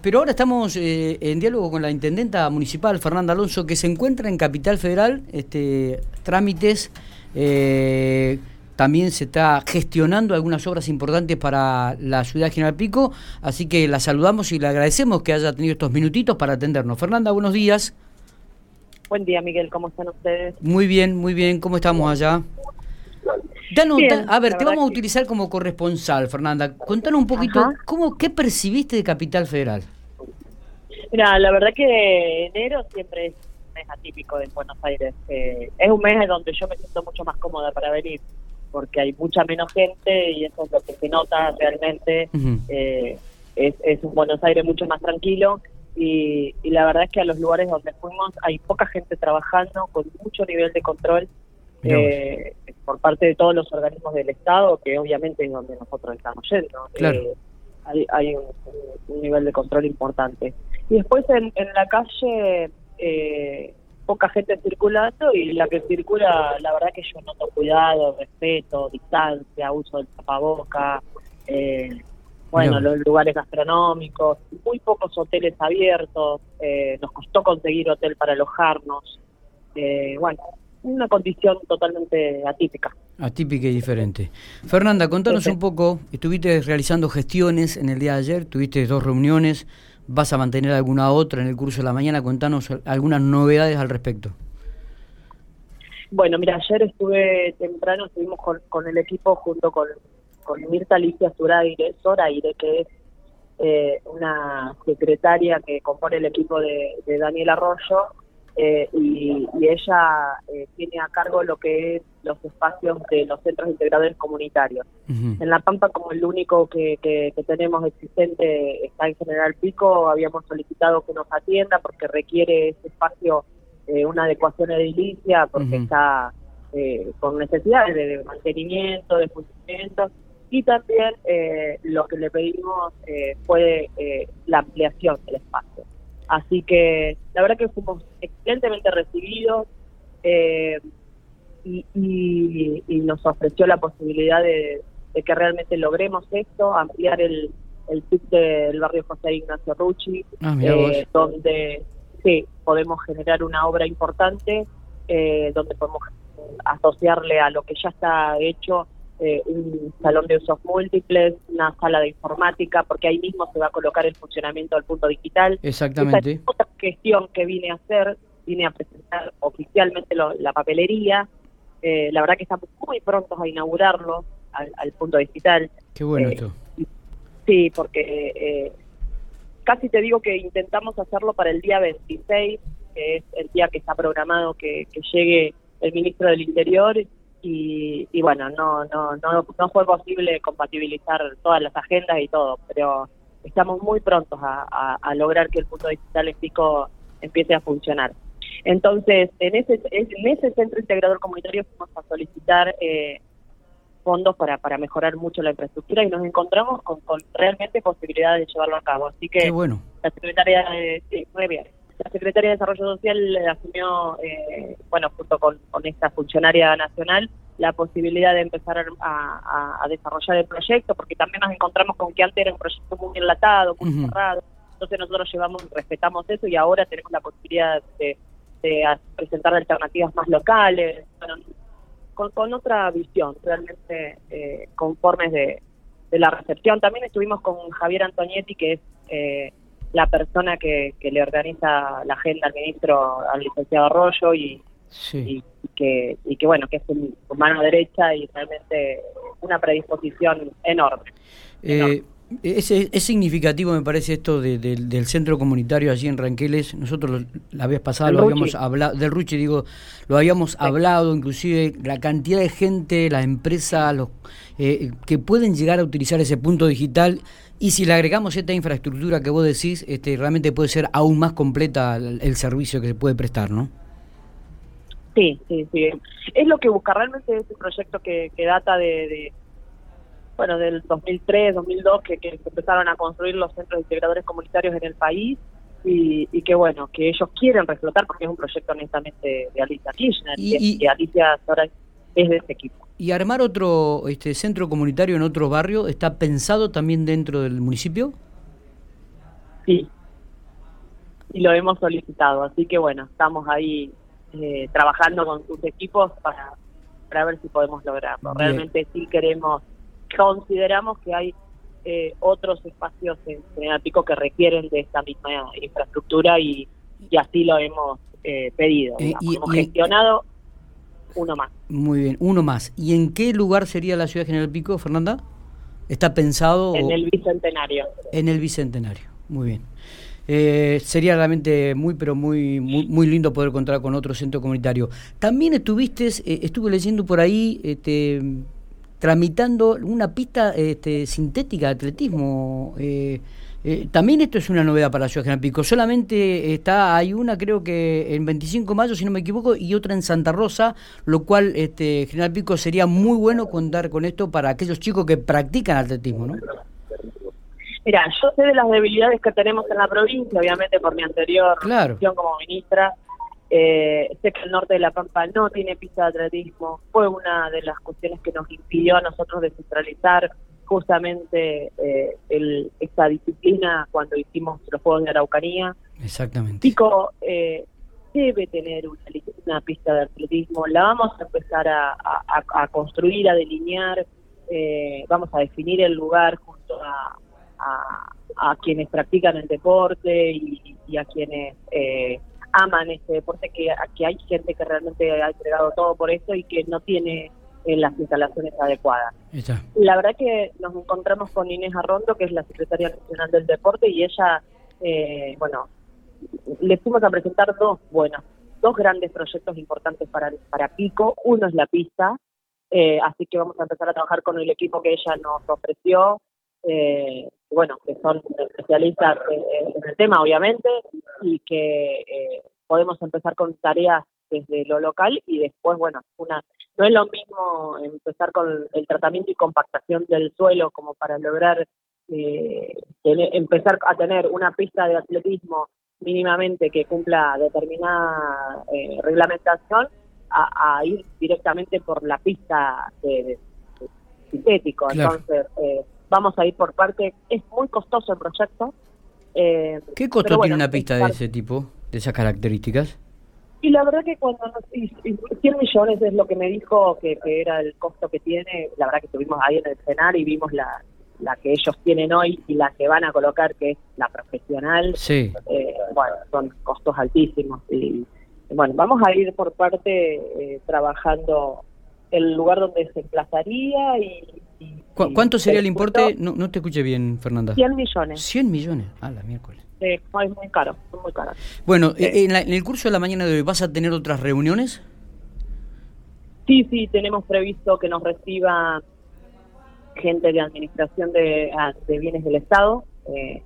Pero ahora estamos eh, en diálogo con la intendenta municipal, Fernanda Alonso, que se encuentra en Capital Federal, este, trámites, eh, también se está gestionando algunas obras importantes para la ciudad de General Pico, así que la saludamos y le agradecemos que haya tenido estos minutitos para atendernos. Fernanda, buenos días. Buen día, Miguel, ¿cómo están ustedes? Muy bien, muy bien, ¿cómo estamos allá? A ver, te vamos a utilizar como corresponsal, Fernanda. Contanos un poquito, ¿cómo, ¿qué percibiste de Capital Federal? Mira, la verdad que enero siempre es un mes atípico en Buenos Aires. Eh, es un mes en donde yo me siento mucho más cómoda para venir, porque hay mucha menos gente y eso es lo que se nota realmente. Eh, es, es un Buenos Aires mucho más tranquilo. Y, y la verdad es que a los lugares donde fuimos hay poca gente trabajando, con mucho nivel de control eh, por parte de todos los organismos del Estado, que obviamente es donde nosotros estamos yendo. Eh, hay, un, nivel de control importante. Y después en, la calle, eh, poca gente circulando y la que circula, la verdad que yo noto cuidado, respeto, distancia, uso del tapaboca. Eh, bueno, los lugares gastronómicos, muy pocos hoteles abiertos, eh, nos costó conseguir hotel para alojarnos. Eh, bueno, una condición totalmente atípica. Atípica y diferente. Fernanda, contanos un poco, estuviste realizando gestiones en el día de ayer, tuviste dos reuniones, ¿vas a mantener alguna otra en el curso de la mañana? Contanos algunas novedades al respecto. Bueno, mira, ayer estuve temprano, estuvimos con, el equipo junto con, con Mirta Alicia Zoraire, Zoraire que es eh, una secretaria que compone el equipo de, de Daniel Arroyo, eh, y, ella eh, tiene a cargo lo que es los espacios de los centros integradores comunitarios. En La Pampa, como el único que, que, tenemos existente está en General Pico, habíamos solicitado que nos atienda porque requiere ese espacio eh, una adecuación edilicia, porque está con necesidades de mantenimiento, de funcionamiento, y también lo que le pedimos fue la ampliación del espacio. Así que la verdad que fuimos excelentemente recibidos eh, y, nos ofreció la posibilidad de, que realmente logremos esto, ampliar el, el del barrio José Ignacio Rucci, ah, eh, donde sí, podemos generar una obra importante, eh, donde podemos asociarle a lo que ya está hecho eh, un salón de usos múltiples, una sala de informática, porque ahí mismo se va a colocar el funcionamiento del punto digital. Exactamente. Esa otra gestión que vine a hacer, vine a presentar oficialmente la papelería. Eh, la verdad que estamos muy prontos a inaugurarlo al, punto digital. Qué bueno eh, esto. Sí, porque casi te digo que intentamos hacerlo para el día 26, que es el día que está programado que, que llegue el ministro del Interior y, bueno, no, no, no, no fue posible compatibilizar todas las agendas y todo, pero estamos muy prontos a, lograr que el punto digital en Pico empiece a funcionar. Entonces, en ese, en ese centro integrador comunitario fuimos a solicitar eh, fondos para, para mejorar mucho la infraestructura y nos encontramos con, realmente posibilidades de llevarlo a cabo. Así que bueno. la secretaria de... Sí, muy bien la Secretaría de Desarrollo Social asumió, eh, bueno, junto con, esta funcionaria nacional, la posibilidad de empezar a, desarrollar el proyecto, porque también nos encontramos con que antes era un proyecto muy enlatado, muy cerrado. Entonces nosotros llevamos, respetamos eso y ahora tenemos la posibilidad de, presentar alternativas más locales, con, otra visión, realmente eh, conformes de, la recepción. También estuvimos con Javier Antonietti, que es eh, la persona que, que le organiza la agenda al ministro, al licenciado Arroyo, y, y, que, y que, bueno, que es su, mano derecha y realmente una predisposición enorme. Eh, es, es, significativo, me parece, esto del centro comunitario allí en Ranqueles. Nosotros la vez pasada lo habíamos hablado, del Ruchi, digo, lo habíamos hablado, inclusive la cantidad de gente, las empresas, los, eh, que pueden llegar a utilizar ese punto digital y si le agregamos esta infraestructura que vos decís, este, realmente puede ser aún más completa el, servicio que se puede prestar, ¿no? Sí, sí, sí. Es lo que busca realmente este proyecto que, data de, bueno, del 2003, 2002, que, que empezaron a construir los centros integradores comunitarios en el país y, que bueno, que ellos quieren reflotar porque es un proyecto honestamente de Alicia Kirchner y, Alicia ahora es de ese equipo. ¿Y armar otro este, centro comunitario en otro barrio está pensado también dentro del municipio? Sí, y lo hemos solicitado, así que bueno, estamos ahí eh, trabajando con sus equipos para, para ver si podemos lograrlo. Realmente sí queremos, consideramos que hay eh, otros espacios en General Pico que requieren de esta misma infraestructura y, y así lo hemos eh, pedido. y, hemos gestionado uno más. Muy bien, uno más. ¿Y en qué lugar sería la ciudad de General Pico, Fernanda? ¿Está pensado? En el Bicentenario. En el Bicentenario, muy bien. Eh, sería realmente muy, pero muy, muy, lindo poder contar con otro centro comunitario. También estuviste, eh, estuve leyendo por ahí, este, tramitando una pista este, sintética de atletismo. Eh, también esto es una novedad para la ciudad de General Pico. Solamente está, hay una creo que en 25 de mayo, si no me equivoco, y otra en Santa Rosa, lo cual este, General Pico sería muy bueno contar con esto para aquellos chicos que practican atletismo, ¿no? Mira, yo sé de las debilidades que tenemos en la provincia, obviamente por mi anterior claro. como ministra. Eh, sé que el norte de La Pampa no tiene pista de atletismo. Fue una de las cuestiones que nos impidió a nosotros descentralizar justamente eh, el, esta disciplina cuando hicimos los Juegos de Araucanía. Exactamente. Pico eh, debe tener una, pista de atletismo. La vamos a empezar a, a construir, a delinear. Eh, vamos a definir el lugar junto a a, quienes practican el deporte y, a quienes eh, aman este deporte, que, que hay gente que realmente ha entregado todo por eso y que no tiene eh, las instalaciones adecuadas. La verdad que nos encontramos con Inés Arrondo, que es la secretaria nacional del deporte, y ella, eh, bueno, le fuimos a presentar dos, bueno, dos grandes proyectos importantes para, para Pico. Uno es la pista, así que vamos a empezar a trabajar con el equipo que ella nos ofreció eh, bueno, que son especialistas en el tema, obviamente, y que eh, podemos empezar con tareas desde lo local y después, bueno, una no es lo mismo empezar con el tratamiento y compactación del suelo como para lograr eh, empezar a tener una pista de atletismo mínimamente que cumpla determinada eh, reglamentación a, ir directamente por la pista de, sintético. Entonces, eh, vamos a ir por parte, es muy costoso el proyecto. Eh, ¿Qué costo tiene una pista de ese tipo, de esas características? Y la verdad que cuando nos, 100 millones es lo que me dijo que, era el costo que tiene, la verdad que estuvimos ahí en el escenario y vimos la, la que ellos tienen hoy y la que van a colocar, que es la profesional. Sí. Eh, bueno, son costos altísimos. Y bueno, vamos a ir por parte eh, trabajando el lugar donde se emplazaría y... ¿Cuánto sería el importe? No, no te escuché bien, Fernanda. 100 millones. 100 millones, ah, la miércoles. Es muy caro, muy caro. Bueno, eh, en, el curso de la mañana de hoy, ¿vas a tener otras reuniones? Sí, sí, tenemos previsto que nos reciba gente de administración de, ah, bienes del Estado, eh,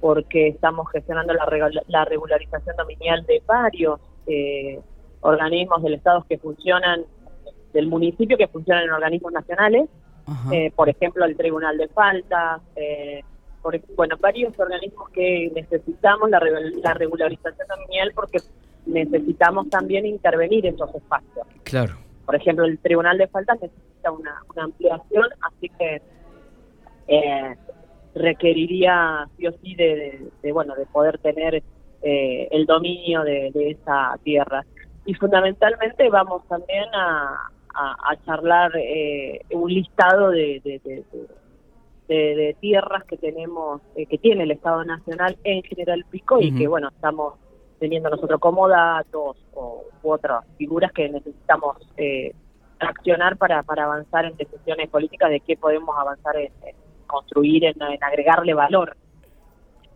porque estamos gestionando la, la regularización dominial de varios eh, organismos del Estado que funcionan del municipio que funcionan en organismos nacionales, eh, por ejemplo el Tribunal de Faltas, eh, por, bueno, varios organismos que necesitamos la, la regularización nominal porque necesitamos también intervenir en esos espacios. Claro. Por ejemplo, el Tribunal de Faltas necesita una, ampliación, así que eh, requeriría sí o sí de, bueno de poder tener el dominio de, de esa tierra y fundamentalmente vamos también a, a, charlar eh, un listado de, de, tierras que tenemos, eh, que tiene el Estado Nacional en General Pico y que, bueno, estamos teniendo nosotros como datos o, u otras figuras que necesitamos eh, accionar para, para avanzar en decisiones políticas de qué podemos avanzar en, construir, en, agregarle valor.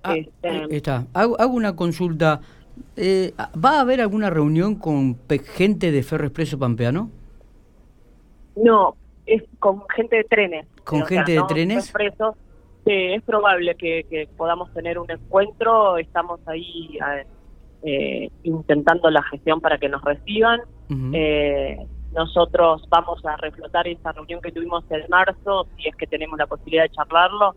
Ah, este, está. Hago, hago, una consulta. ¿Va a haber alguna reunión con gente de Ferro Expreso Pampeano? No, es con gente de trenes. ¿Con gente de trenes? es probable que, podamos tener un encuentro. Estamos ahí eh, intentando la gestión para que nos reciban. eh, nosotros vamos a reflotar esa reunión que tuvimos en marzo, si es que tenemos la posibilidad de charlarlo,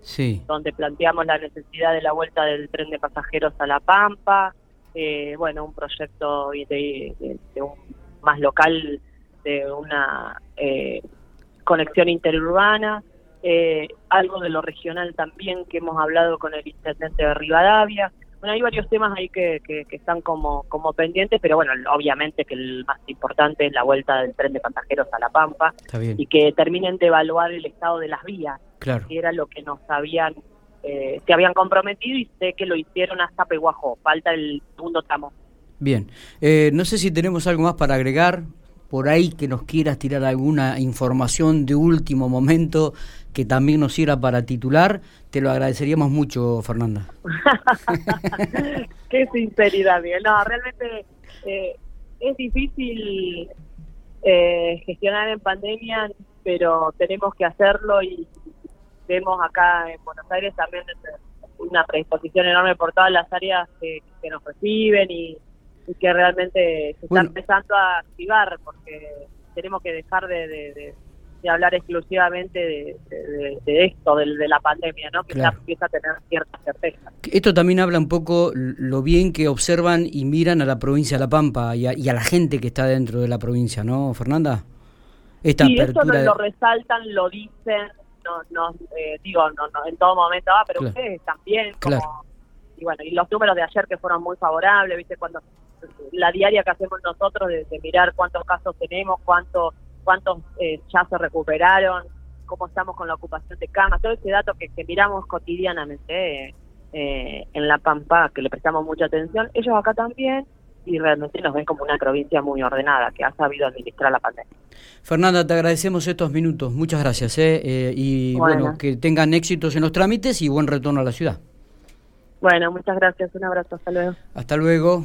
donde planteamos la necesidad de la vuelta del tren de pasajeros a La Pampa, eh, bueno, un proyecto de, de un, más local de una eh, conexión interurbana. eh, algo de lo regional también que hemos hablado con el intendente de Rivadavia. Bueno, hay varios temas ahí que, que, están como, como pendientes, pero bueno, obviamente que el más importante es la vuelta del tren de pasajeros a La Pampa y que terminen de evaluar el estado de las vías, claro. que era lo que nos habían eh, se habían comprometido y sé que lo hicieron hasta Peguajo, falta el segundo tramo. Bien, eh, no sé si tenemos algo más para agregar, por ahí que nos quieras tirar alguna información de último momento que también nos sirva para titular, te lo agradeceríamos mucho, Fernanda. Qué sinceridad, Miguel. No, realmente eh, es difícil eh, gestionar en pandemia, pero tenemos que hacerlo y vemos acá en Buenos Aires también una predisposición enorme por todas las áreas que nos reciben y y que realmente se está empezando a activar porque tenemos que dejar de, hablar exclusivamente de, esto, de, la pandemia, ¿no? que ya empieza a tener cierta certeza. Esto también habla un poco lo bien que observan y miran a la provincia de La Pampa y a, la gente que está dentro de la provincia, ¿no, Fernanda? Esta sí, eso lo resaltan, lo dicen, no, no eh, digo, no, no, en todo momento, ah, pero ustedes también, como, y bueno, y los números de ayer que fueron muy favorables, viste, cuando la diaria que hacemos nosotros de, mirar cuántos casos tenemos, cuántos cuántos eh, ya se recuperaron, cómo estamos con la ocupación de camas, todo ese dato que, miramos cotidianamente eh, en La Pampa, que le prestamos mucha atención, ellos acá también y realmente nos ven como una provincia muy ordenada, que ha sabido administrar la pandemia. Fernanda, te agradecemos estos minutos, muchas gracias ¿eh? eh y bueno, que tengan éxitos en los trámites y buen retorno a la ciudad. Bueno, muchas gracias, un abrazo, hasta luego. Hasta luego.